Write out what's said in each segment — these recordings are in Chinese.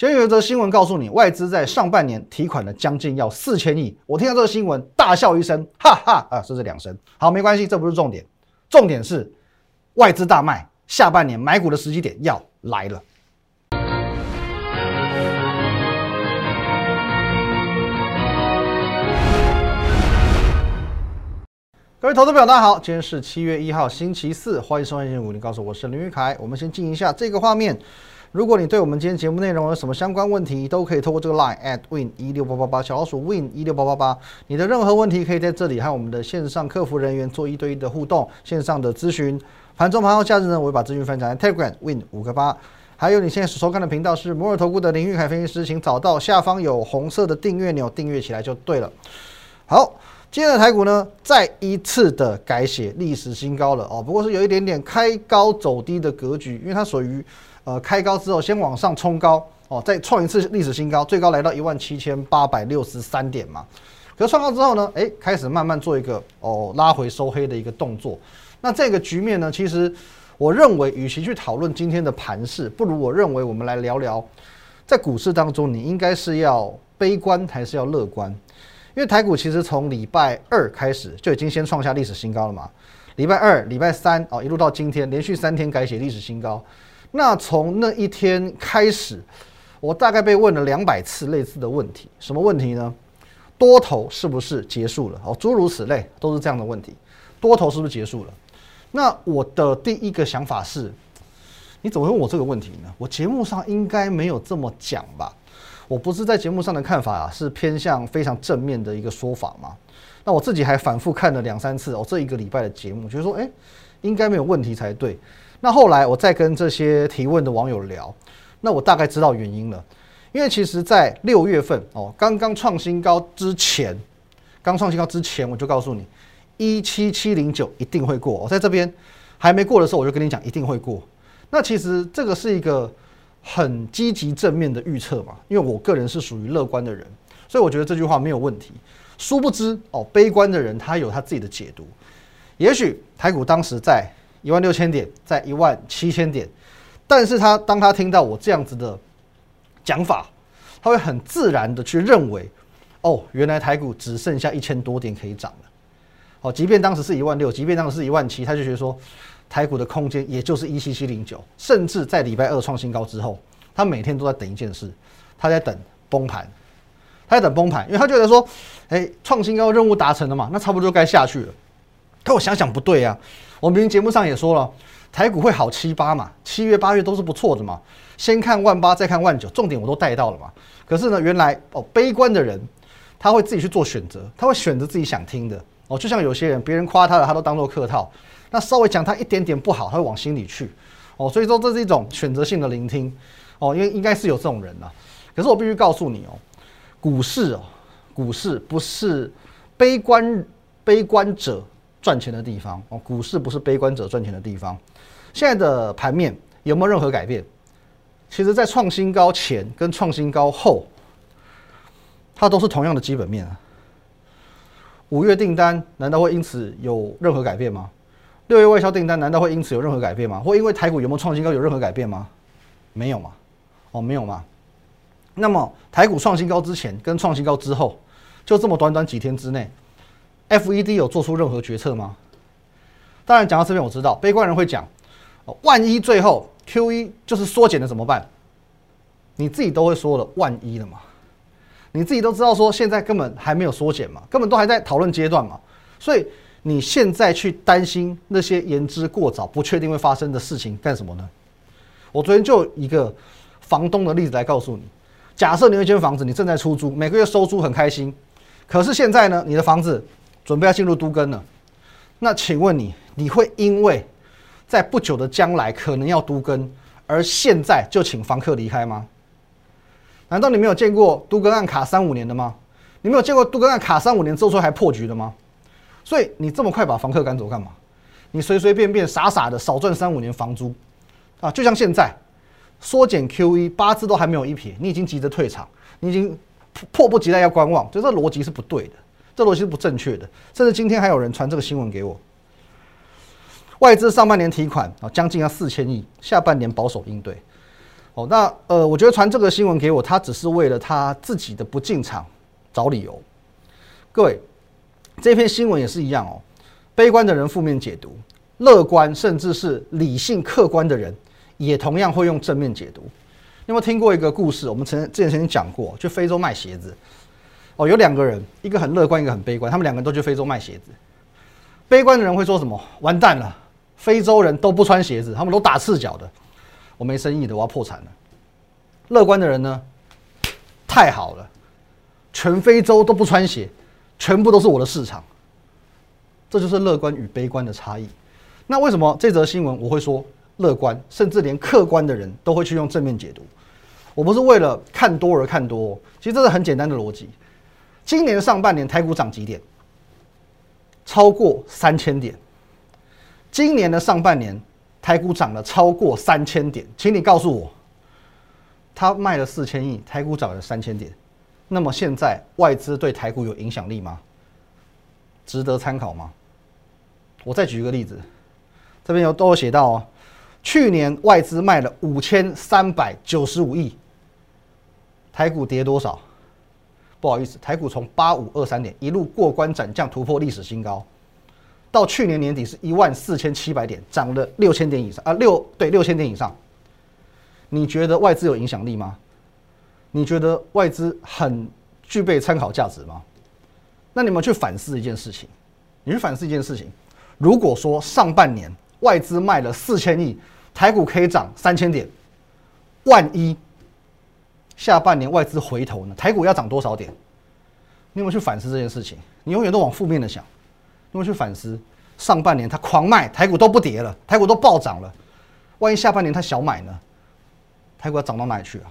先有一则新闻告诉你，外资在上半年提款了将近要四千亿。我听到这个新闻，大笑一声，哈哈啊，这是两声。好，没关系，这不是重点，重点是外资大卖，下半年买股的时机点要来了。各位投资朋友，大家好，今天是七月一号，星期四，欢迎收看《新股林告诉我是林玉凯。我们先进一下这个画面。如果你对我们今天节目内容有什么相关问题，都可以透过这个 line at win 一六八八八小老鼠 win 一六八八八。你的任何问题可以在这里和我们的线上客服人员做一对一的互动，线上的咨询。盘中盘后假日呢，我会把资讯分享在 Telegram win 五个八。还有你现在所收看的频道是摩尔投顾的林玉凯分析师，请找到下方有红色的订阅钮，订阅起来就对了。好。今天的台股呢，再一次的改写历史新高了哦，不过是有一点点开高走低的格局，因为它属于呃开高之后先往上冲高哦，再创一次历史新高，最高来到一万七千八百六十三点嘛。可创高之后呢，哎，开始慢慢做一个哦拉回收黑的一个动作。那这个局面呢，其实我认为，与其去讨论今天的盘势，不如我认为我们来聊聊，在股市当中，你应该是要悲观还是要乐观？因为台股其实从礼拜二开始就已经先创下历史新高了嘛，礼拜二、礼拜三哦，一路到今天，连续三天改写历史新高。那从那一天开始，我大概被问了两百次类似的问题，什么问题呢？多头是不是结束了？哦，诸如此类都是这样的问题。多头是不是结束了？那我的第一个想法是，你怎么问我这个问题呢？我节目上应该没有这么讲吧？我不是在节目上的看法啊，是偏向非常正面的一个说法嘛。那我自己还反复看了两三次哦，这一个礼拜的节目，觉得说，哎，应该没有问题才对。那后来我再跟这些提问的网友聊，那我大概知道原因了。因为其实，在六月份哦，刚刚创新高之前，刚创新高之前，我就告诉你，一七七零九一定会过。我在这边还没过的时候，我就跟你讲一定会过。那其实这个是一个。很积极正面的预测嘛，因为我个人是属于乐观的人，所以我觉得这句话没有问题。殊不知哦，悲观的人他有他自己的解读。也许台股当时在一万六千点，在一万七千点，但是他当他听到我这样子的讲法，他会很自然的去认为，哦，原来台股只剩下一千多点可以涨了。哦，即便当时是一万六，即便当时是一万七，他就觉得说。台股的空间也就是一七七零九，甚至在礼拜二创新高之后，他每天都在等一件事，他在等崩盘，他在等崩盘，因为他觉得说，哎，创新高任务达成了嘛，那差不多就该下去了。可我想想不对啊，我们节目上也说了，台股会好七八嘛，七月八月都是不错的嘛，先看万八再看万九，重点我都带到了嘛。可是呢，原来哦，悲观的人他会自己去做选择，他会选择自己想听的哦，就像有些人别人夸他的，他都当做客套。那稍微讲他一点点不好，他会往心里去，哦，所以说这是一种选择性的聆听，哦，因为应该是有这种人呐。可是我必须告诉你哦，股市哦，股市不是悲观悲观者赚钱的地方哦，股市不是悲观者赚钱的地方。现在的盘面有没有任何改变？其实，在创新高前跟创新高后，它都是同样的基本面啊。五月订单难道会因此有任何改变吗？六月外销订单难道会因此有任何改变吗？或因为台股有没有创新高有任何改变吗？没有嘛？哦，没有嘛？那么台股创新高之前跟创新高之后，就这么短短几天之内，FED 有做出任何决策吗？当然，讲到这边我知道，悲观人会讲，万一最后 QE 就是缩减了怎么办？你自己都会说了，万一了嘛？你自己都知道说现在根本还没有缩减嘛，根本都还在讨论阶段嘛，所以。你现在去担心那些言之过早、不确定会发生的事情干什么呢？我昨天就一个房东的例子来告诉你：假设你有一间房子，你正在出租，每个月收租很开心，可是现在呢，你的房子准备要进入都更了。那请问你，你会因为在不久的将来可能要都更，而现在就请房客离开吗？难道你没有见过都更案卡三五年的吗？你没有见过都更案卡三五年之后还破局的吗？所以你这么快把房客赶走干嘛？你随随便便傻傻的少赚三五年房租啊！就像现在缩减 QE 八字都还没有一撇，你已经急着退场，你已经迫不及待要观望，就这逻辑是不对的，这逻辑是不正确的。甚至今天还有人传这个新闻给我，外资上半年提款啊将近要四千亿，下半年保守应对。哦，那呃，我觉得传这个新闻给我，他只是为了他自己的不进场找理由。各位，这篇新闻也是一样哦，悲观的人负面解读，乐观甚至是理性客观的人也同样会用正面解读。有没有听过一个故事？我们曾之前曾经讲过，去非洲卖鞋子。哦，有两个人，一个很乐观，一个很悲观，他们两个人都去非洲卖鞋子。悲观的人会说什么？完蛋了，非洲人都不穿鞋子，他们都打赤脚的。我没生意的，我要破产了。乐观的人呢？太好了，全非洲都不穿鞋，全部都是我的市场。这就是乐观与悲观的差异。那为什么这则新闻我会说乐观，甚至连客观的人都会去用正面解读？我不是为了看多而看多，其实这是很简单的逻辑。今年上半年台股涨几点？超过三千点。今年的上半年。台股涨了超过三千点，请你告诉我，他卖了四千亿，台股涨了三千点，那么现在外资对台股有影响力吗？值得参考吗？我再举一个例子，这边有都有写到哦，去年外资卖了五千三百九十五亿，台股跌多少？不好意思，台股从八五二三点一路过关斩将，突破历史新高。到去年年底是一万四千七百点，涨了六千点以上啊，六对六千点以上。你觉得外资有影响力吗？你觉得外资很具备参考价值吗？那你们去反思一件事情，你去反思一件事情。如果说上半年外资卖了四千亿，台股可以涨三千点，万一下半年外资回头呢？台股要涨多少点？你有没有去反思这件事情？你永远都往负面的想。你有没有去反思，上半年他狂卖，台股都不跌了，台股都暴涨了。万一下半年他小买呢？台股要涨到哪里去啊？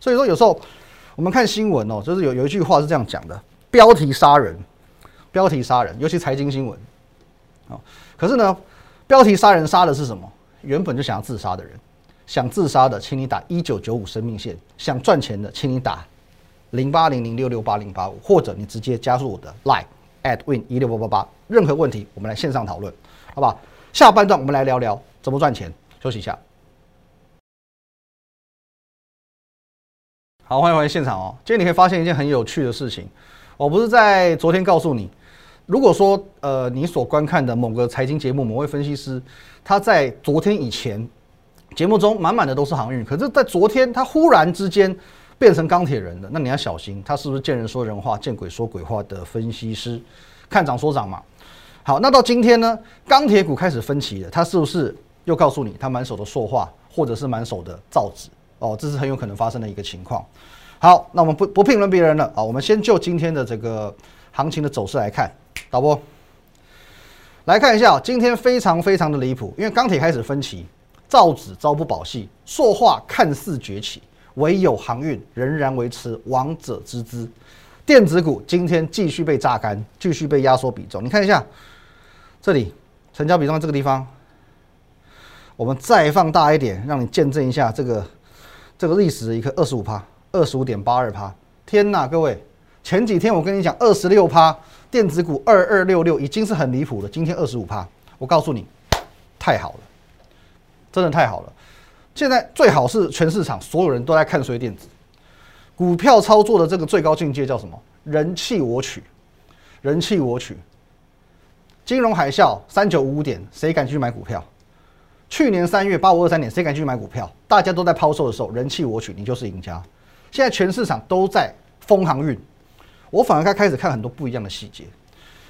所以说有时候我们看新闻哦，就是有有一句话是这样讲的：标题杀人，标题杀人，尤其财经新闻。哦，可是呢，标题杀人杀的是什么？原本就想要自杀的人，想自杀的，请你打一九九五生命线；想赚钱的，请你打零八零零六六八零八五，或者你直接加入我的 Line at win 一六八八八。任何问题，我们来线上讨论，好不好？下半段我们来聊聊怎么赚钱。休息一下。好，欢迎回现场哦。今天你可以发现一件很有趣的事情。我不是在昨天告诉你，如果说呃你所观看的某个财经节目某位分析师，他在昨天以前节目中满满的都是航运，可是，在昨天他忽然之间变成钢铁人了，那你要小心，他是不是见人说人话，见鬼说鬼话的分析师？看涨说涨嘛。好，那到今天呢，钢铁股开始分歧了，他是不是又告诉你他满手的塑化，或者是满手的造纸？哦，这是很有可能发生的一个情况。好，那我们不不评论别人了啊，我们先就今天的这个行情的走势来看。导播，来看一下，今天非常非常的离谱，因为钢铁开始分歧，造纸朝不保夕，塑化看似崛起，唯有航运仍然维持王者之姿。电子股今天继续被榨干，继续被压缩比重。你看一下。这里成交比重这个地方，我们再放大一点，让你见证一下这个这个历史的一个二十五趴，二十五点八二趴。天哪，各位，前几天我跟你讲二十六趴，电子股二二六六已经是很离谱了，今天二十五趴，我告诉你，太好了，真的太好了。现在最好是全市场所有人都在看衰电子股票操作的这个最高境界叫什么？人气我取，人气我取。金融海啸三九五五点，谁敢去买股票？去年三月八五二三点，谁敢去买股票？大家都在抛售的时候，人气我取，你就是赢家。现在全市场都在疯航运，我反而该开始看很多不一样的细节。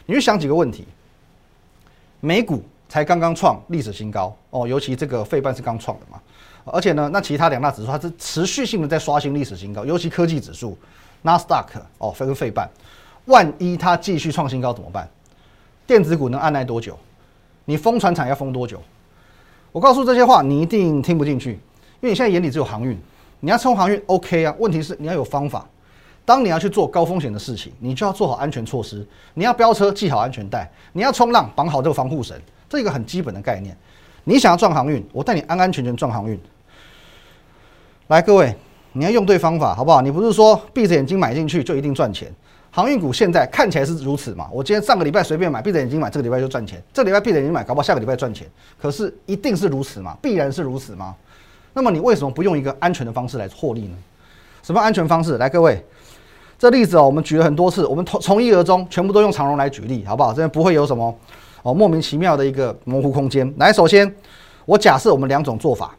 你去想几个问题：美股才刚刚创历史新高哦，尤其这个费半是刚创的嘛，而且呢，那其他两大指数它是持续性的在刷新历史新高，尤其科技指数纳斯达克哦，跟费半，万一它继续创新高怎么办？电子股能按耐多久？你封船厂要封多久？我告诉这些话，你一定听不进去，因为你现在眼里只有航运，你要冲航运 OK 啊？问题是你要有方法。当你要去做高风险的事情，你就要做好安全措施。你要飙车，系好安全带；你要冲浪，绑好这个防护绳。这一个很基本的概念。你想要赚航运，我带你安安全全赚航运。来，各位，你要用对方法，好不好？你不是说闭着眼睛买进去就一定赚钱。航运股现在看起来是如此嘛？我今天上个礼拜随便买，闭着眼睛买，这个礼拜就赚钱；这礼拜闭着眼睛买，搞不好下个礼拜赚钱。可是一定是如此吗？必然是如此吗？那么你为什么不用一个安全的方式来获利呢？什么安全方式？来，各位，这例子哦，我们举了很多次，我们从从一而终，全部都用长荣来举例，好不好？这边不会有什么哦莫名其妙的一个模糊空间。来，首先我假设我们两种做法，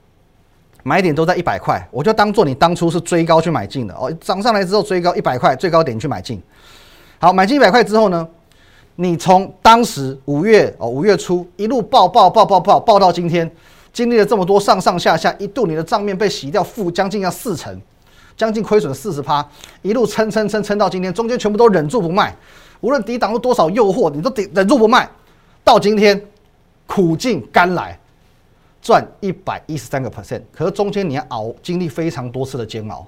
买点都在一百块，我就当做你当初是追高去买进的哦，涨上来之后追高一百块，最高点去买进。好，买进一百块之后呢，你从当时五月哦五月初一路爆爆爆爆爆爆到今天，经历了这么多上上下下，一度你的账面被洗掉负将近要四成。将近亏损四十趴，一路撑撑撑撑到今天，中间全部都忍住不卖，无论抵挡住多少诱惑，你都得忍住不卖。到今天苦尽甘来，赚一百一十三个 percent。可是中间你要熬，经历非常多次的煎熬，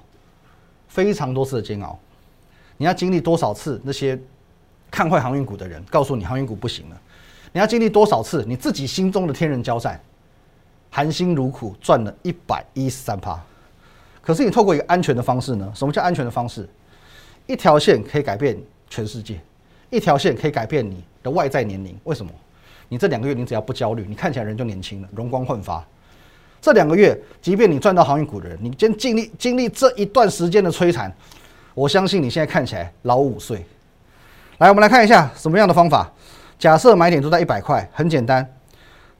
非常多次的煎熬。你要经历多少次那些看坏航运股的人告诉你航运股不行了？你要经历多少次你自己心中的天人交战，含辛茹苦赚了一百一十三趴。可是你透过一个安全的方式呢？什么叫安全的方式？一条线可以改变全世界，一条线可以改变你的外在年龄。为什么？你这两个月你只要不焦虑，你看起来人就年轻了，容光焕发。这两个月，即便你赚到航运股的人，你先经历经历这一段时间的摧残，我相信你现在看起来老五岁。来，我们来看一下什么样的方法。假设买点都在一百块，很简单，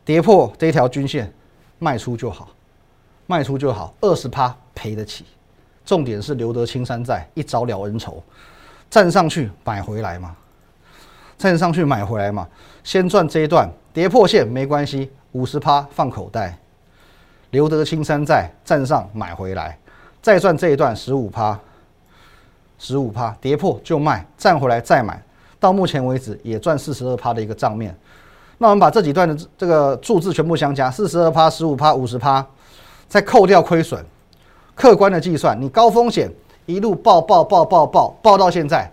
跌破这一条均线，卖出就好，卖出就好，二十趴。赔得起，重点是留得青山在，一朝了恩仇，站上去买回来嘛，站上去买回来嘛，先赚这一段，跌破线没关系，五十趴放口袋，留得青山在，站上买回来，再赚这一段十五趴，十五趴跌破就卖，站回来再买，到目前为止也赚四十二趴的一个账面，那我们把这几段的这个数字全部相加，四十二趴、十五趴、五十趴，再扣掉亏损。客观的计算，你高风险一路爆爆爆爆爆爆到现在，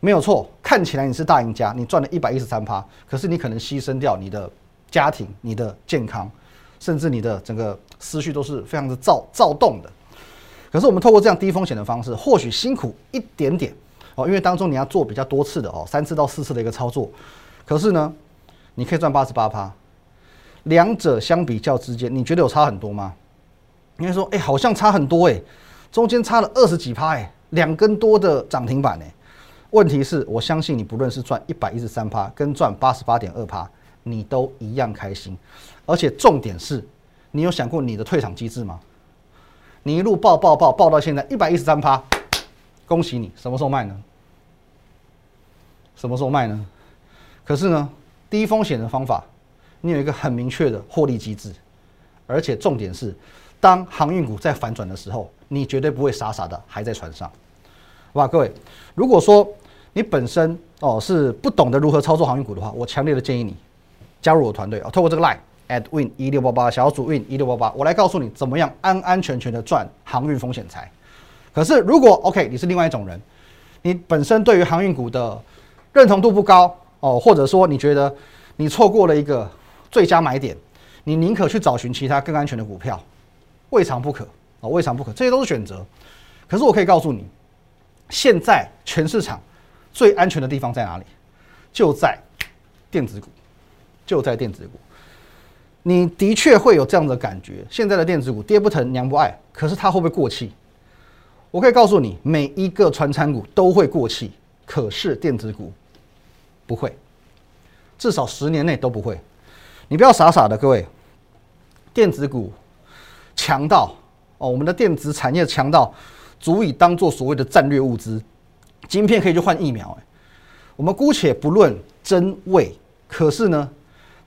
没有错，看起来你是大赢家，你赚了一百一十三趴。可是你可能牺牲掉你的家庭、你的健康，甚至你的整个思绪都是非常的躁躁动的。可是我们透过这样低风险的方式，或许辛苦一点点哦，因为当中你要做比较多次的哦，三次到四次的一个操作。可是呢，你可以赚八十八趴，两者相比较之间，你觉得有差很多吗？应该说，哎，好像差很多哎，中间差了二十几趴哎，两根多的涨停板哎。问题是我相信你，不论是赚一百一十三趴，跟赚八十八点二趴，你都一样开心。而且重点是，你有想过你的退场机制吗？你一路爆爆爆爆到现在一百一十三趴，恭喜你，什么时候卖呢？什么时候卖呢？可是呢，低风险的方法，你有一个很明确的获利机制，而且重点是。当航运股在反转的时候，你绝对不会傻傻的还在船上，好吧？各位，如果说你本身哦是不懂得如何操作航运股的话，我强烈的建议你加入我团队啊，透过这个 line at win 一六八八小组 win 一六八八，我来告诉你怎么样安安全全的赚航运风险财。可是如果 OK，你是另外一种人，你本身对于航运股的认同度不高哦，或者说你觉得你错过了一个最佳买点，你宁可去找寻其他更安全的股票。未尝不可啊，未尝不可，这些都是选择。可是我可以告诉你，现在全市场最安全的地方在哪里？就在电子股，就在电子股。你的确会有这样的感觉，现在的电子股跌不疼娘不爱，可是它会不会过气？我可以告诉你，每一个传产股都会过气，可是电子股不会，至少十年内都不会。你不要傻傻的，各位，电子股。强到哦，我们的电子产业强到足以当做所谓的战略物资，晶片可以去换疫苗。哎，我们姑且不论真伪，可是呢，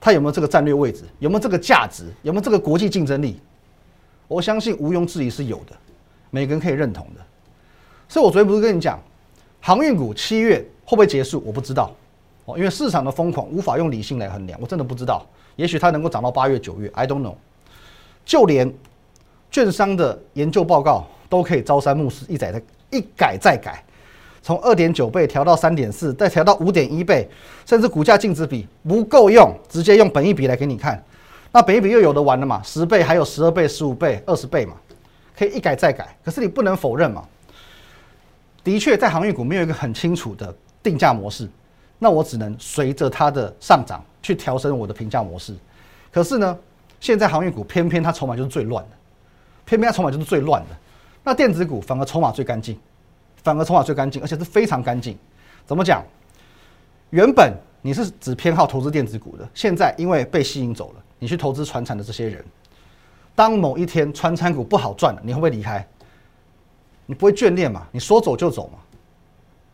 它有没有这个战略位置，有没有这个价值，有没有这个国际竞争力？我相信毋庸置疑是有的，每个人可以认同的。所以我昨天不是跟你讲，航运股七月会不会结束？我不知道哦，因为市场的疯狂无法用理性来衡量，我真的不知道。也许它能够涨到八月、九月，I don't know。就连券商的研究报告都可以朝三暮四，一改再一改再改，从二点九倍调到三点四，再调到五点一倍，甚至股价净值比不够用，直接用本一比来给你看。那本一比又有的玩了嘛？十倍还有十二倍、十五倍、二十倍嘛，可以一改再改。可是你不能否认嘛，的确在航运股没有一个很清楚的定价模式，那我只能随着它的上涨去调整我的评价模式。可是呢，现在航运股偏偏它筹码就是最乱的。偏偏它筹码就是最乱的。那电子股反而筹码最干净，反而筹码最干净，而且是非常干净。怎么讲？原本你是只偏好投资电子股的，现在因为被吸引走了，你去投资传产的这些人，当某一天传产股不好赚了，你会不会离开？你不会眷恋嘛？你说走就走嘛？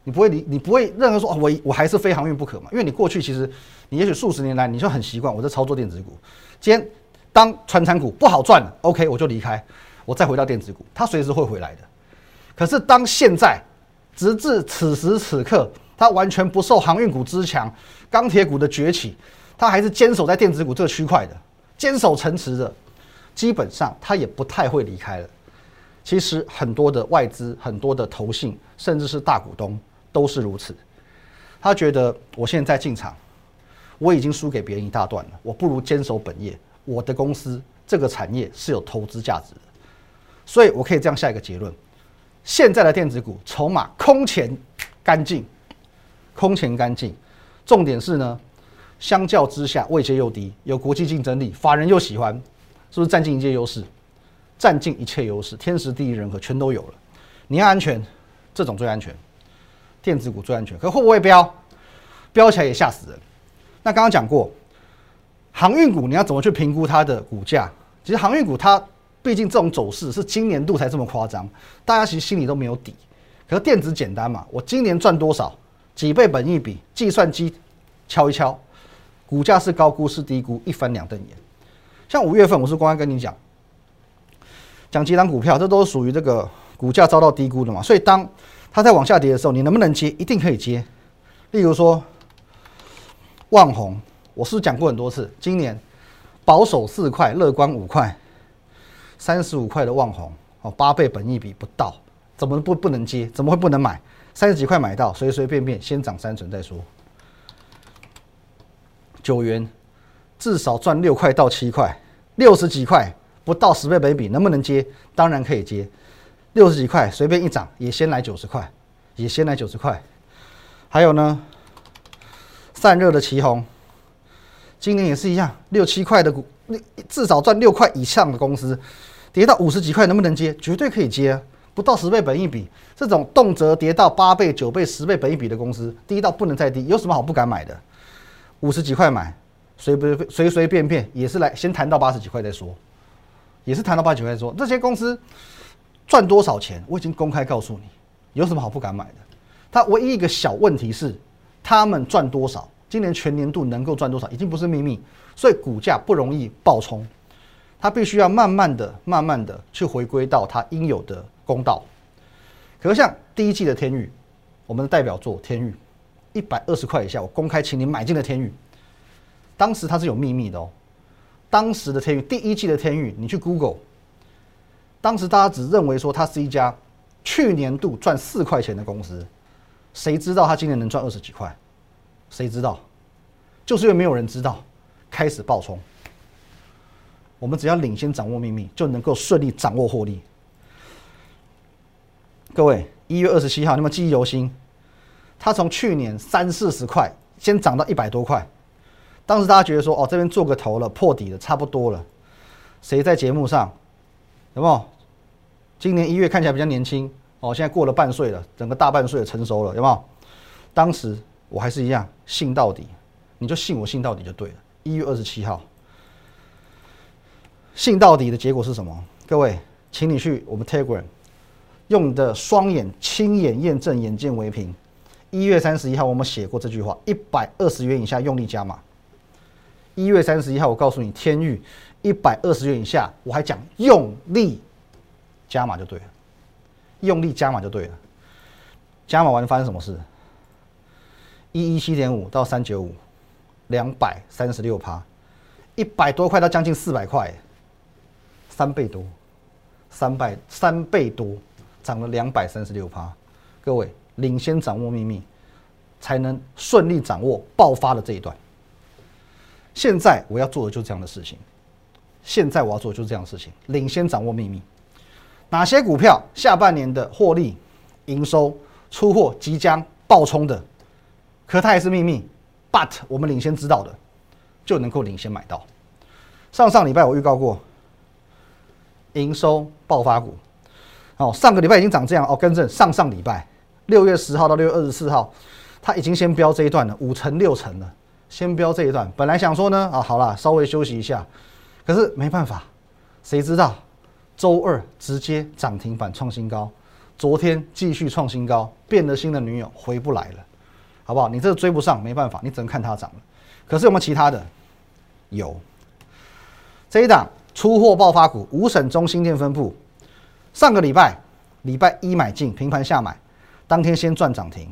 你不会离，你不会任何说，我我还是非航运不可嘛？因为你过去其实，你也许数十年来你就很习惯我在操作电子股。今天当传产股不好赚了，OK，我就离开，我再回到电子股，它随时会回来的。可是当现在，直至此时此刻，它完全不受航运股之强、钢铁股的崛起，它还是坚守在电子股这个区块的，坚守城池的，基本上它也不太会离开了。其实很多的外资、很多的投信，甚至是大股东。都是如此，他觉得我现在进场，我已经输给别人一大段了，我不如坚守本业。我的公司这个产业是有投资价值的，所以我可以这样下一个结论：现在的电子股筹码空前干净，空前干净。重点是呢，相较之下位阶又低，有国际竞争力，法人又喜欢，是不是占尽一切优势？占尽一切优势，天时地利人和全都有了。你要安全，这种最安全。电子股最安全，可会不会飙？飙起来也吓死人。那刚刚讲过，航运股你要怎么去评估它的股价？其实航运股它毕竟这种走势是今年度才这么夸张，大家其实心里都没有底。可是电子简单嘛，我今年赚多少？几倍本益比，计算机敲一敲，股价是高估是低估，一翻两瞪眼。像五月份，我是公开跟你讲，讲几档股票，这都是属于这个股价遭到低估的嘛，所以当。它在往下跌的时候，你能不能接？一定可以接。例如说，万红，我是讲过很多次？今年保守四块，乐观五块，三十五块的万红哦，八倍本益比不到，怎么不不能接？怎么会不能买？三十几块买到，随随便便先涨三成再说。九元至少赚六块到七块，六十几块不到十倍本益比，能不能接？当然可以接。六十几块随便一涨也先来九十块，也先来九十块。还有呢，散热的旗红，今年也是一样，六七块的股，至少赚六块以上的公司，跌到五十几块能不能接？绝对可以接！不到十倍本一比，这种动辄跌到八倍、九倍、十倍本一比的公司，低到不能再低，有什么好不敢买的？五十几块买，随不随随便便也是来先谈到八十几块再说，也是谈到八十几块再说，这些公司。赚多少钱？我已经公开告诉你，有什么好不敢买的？它唯一一个小问题是，他们赚多少，今年全年度能够赚多少，已经不是秘密，所以股价不容易暴冲，它必须要慢慢的、慢慢的去回归到它应有的公道。可是像第一季的天域，我们的代表作天域，一百二十块以下，我公开请你买进的天域，当时它是有秘密的哦，当时的天域，第一季的天域，你去 Google。当时大家只认为说它是一家去年度赚四块钱的公司，谁知道它今年能赚二十几块？谁知道？就是因为没有人知道，开始爆冲。我们只要领先掌握秘密，就能够顺利掌握获利。各位，一月二十七号，你们记忆犹新，它从去年三四十块，先涨到一百多块。当时大家觉得说，哦，这边做个头了，破底了，差不多了。谁在节目上？有没有？今年一月看起来比较年轻哦，现在过了半岁了，整个大半岁成熟了，有没有？当时我还是一样信到底，你就信我信到底就对了。一月二十七号，信到底的结果是什么？各位，请你去我们 Telegram 用你的双眼亲眼验证，眼见为凭。一月三十一号我们写过这句话：一百二十元以下用力加码。一月三十一号我告诉你，天域。一百二十元以下，我还讲用力加码就对了，用力加码就对了。加码完发生什么事？一一七点五到三九五，两百三十六趴，一百多块到将近四百块，三倍多，三倍三倍多，涨了两百三十六趴。各位领先掌握秘密，才能顺利掌握爆发的这一段。现在我要做的就是这样的事情。现在我要做的就是这样的事情，领先掌握秘密，哪些股票下半年的获利、营收、出货即将爆冲的，可它也是秘密。But 我们领先知道的，就能够领先买到。上上礼拜我预告过营收爆发股。哦，上个礼拜已经涨这样哦，更正上上礼拜六月十号到六月二十四号，它已经先标这一段了，五成六成了，先标这一段。本来想说呢，啊，好了，稍微休息一下，可是没办法，谁知道周二直接涨停板创新高，昨天继续创新高，变了心的女友回不来了，好不好？你这个追不上，没办法，你只能看它涨了。可是有没有其他的？有，这一档出货爆发股，五省中心店分布。上个礼拜礼拜一买进，平盘下买，当天先赚涨停，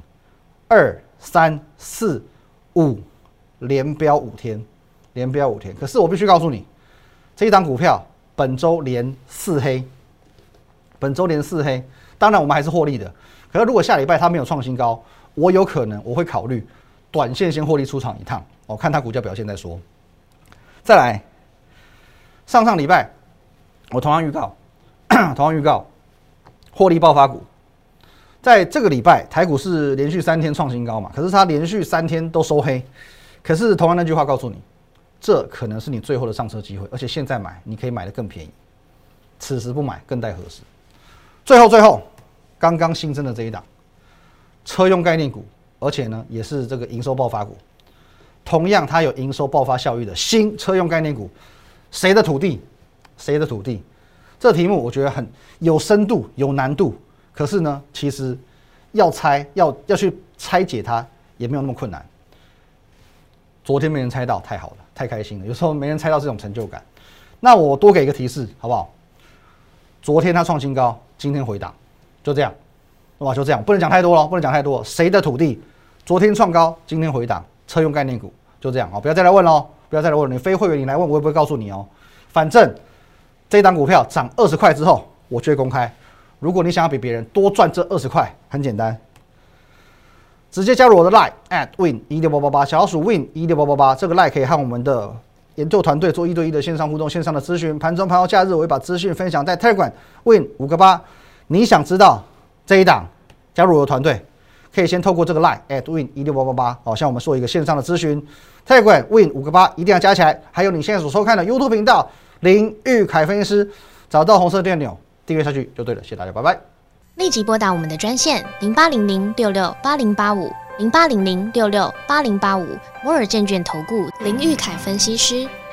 二三四五连标五天，连标五天。可是我必须告诉你，这一档股票本周连四黑，本周连四黑。当然我们还是获利的。可是如果下礼拜它没有创新高，我有可能我会考虑短线先获利出场一趟，我看它股价表现再说。再来，上上礼拜我同样预告。同样预告，获利爆发股，在这个礼拜台股是连续三天创新高嘛？可是它连续三天都收黑。可是同样那句话告诉你，这可能是你最后的上车机会，而且现在买你可以买的更便宜，此时不买更待何时？最后最后，刚刚新增的这一档车用概念股，而且呢也是这个营收爆发股，同样它有营收爆发效益的新车用概念股，谁的土地？谁的土地？这题目我觉得很有深度、有难度，可是呢，其实要猜、要要去拆解它也没有那么困难。昨天没人猜到，太好了，太开心了。有时候没人猜到这种成就感，那我多给一个提示好不好？昨天它创新高，今天回档，就这样，哇，就这样，不能讲太多了，不能讲太多。谁的土地？昨天创高，今天回档，车用概念股，就这样啊！不要再来问喽，不要再来问，你非会员你来问，我也不会告诉你哦，反正。这档股票涨二十块之后，我就会公开。如果你想要比别人多赚这二十块，很简单，直接加入我的 line at win 一六八八八，小老鼠 win 一六八八八。这个 line 可以和我们的研究团队做一对一的线上互动、线上的咨询。盘中、盘后、假日，我会把资讯分享在 Telegram win 五个八。你想知道这一档，加入我的团队，可以先透过这个 line at win 一六八八八，好，向我们做一个线上的咨询。Telegram win 五个八一定要加起来。还有你现在所收看的 YouTube 频道。林玉凯分析师，找到红色电钮，订阅下去就对了。谢谢大家，拜拜。立即拨打我们的专线零八零零六六八零八五零八零零六六八零八五摩尔证券投顾林玉凯分析师。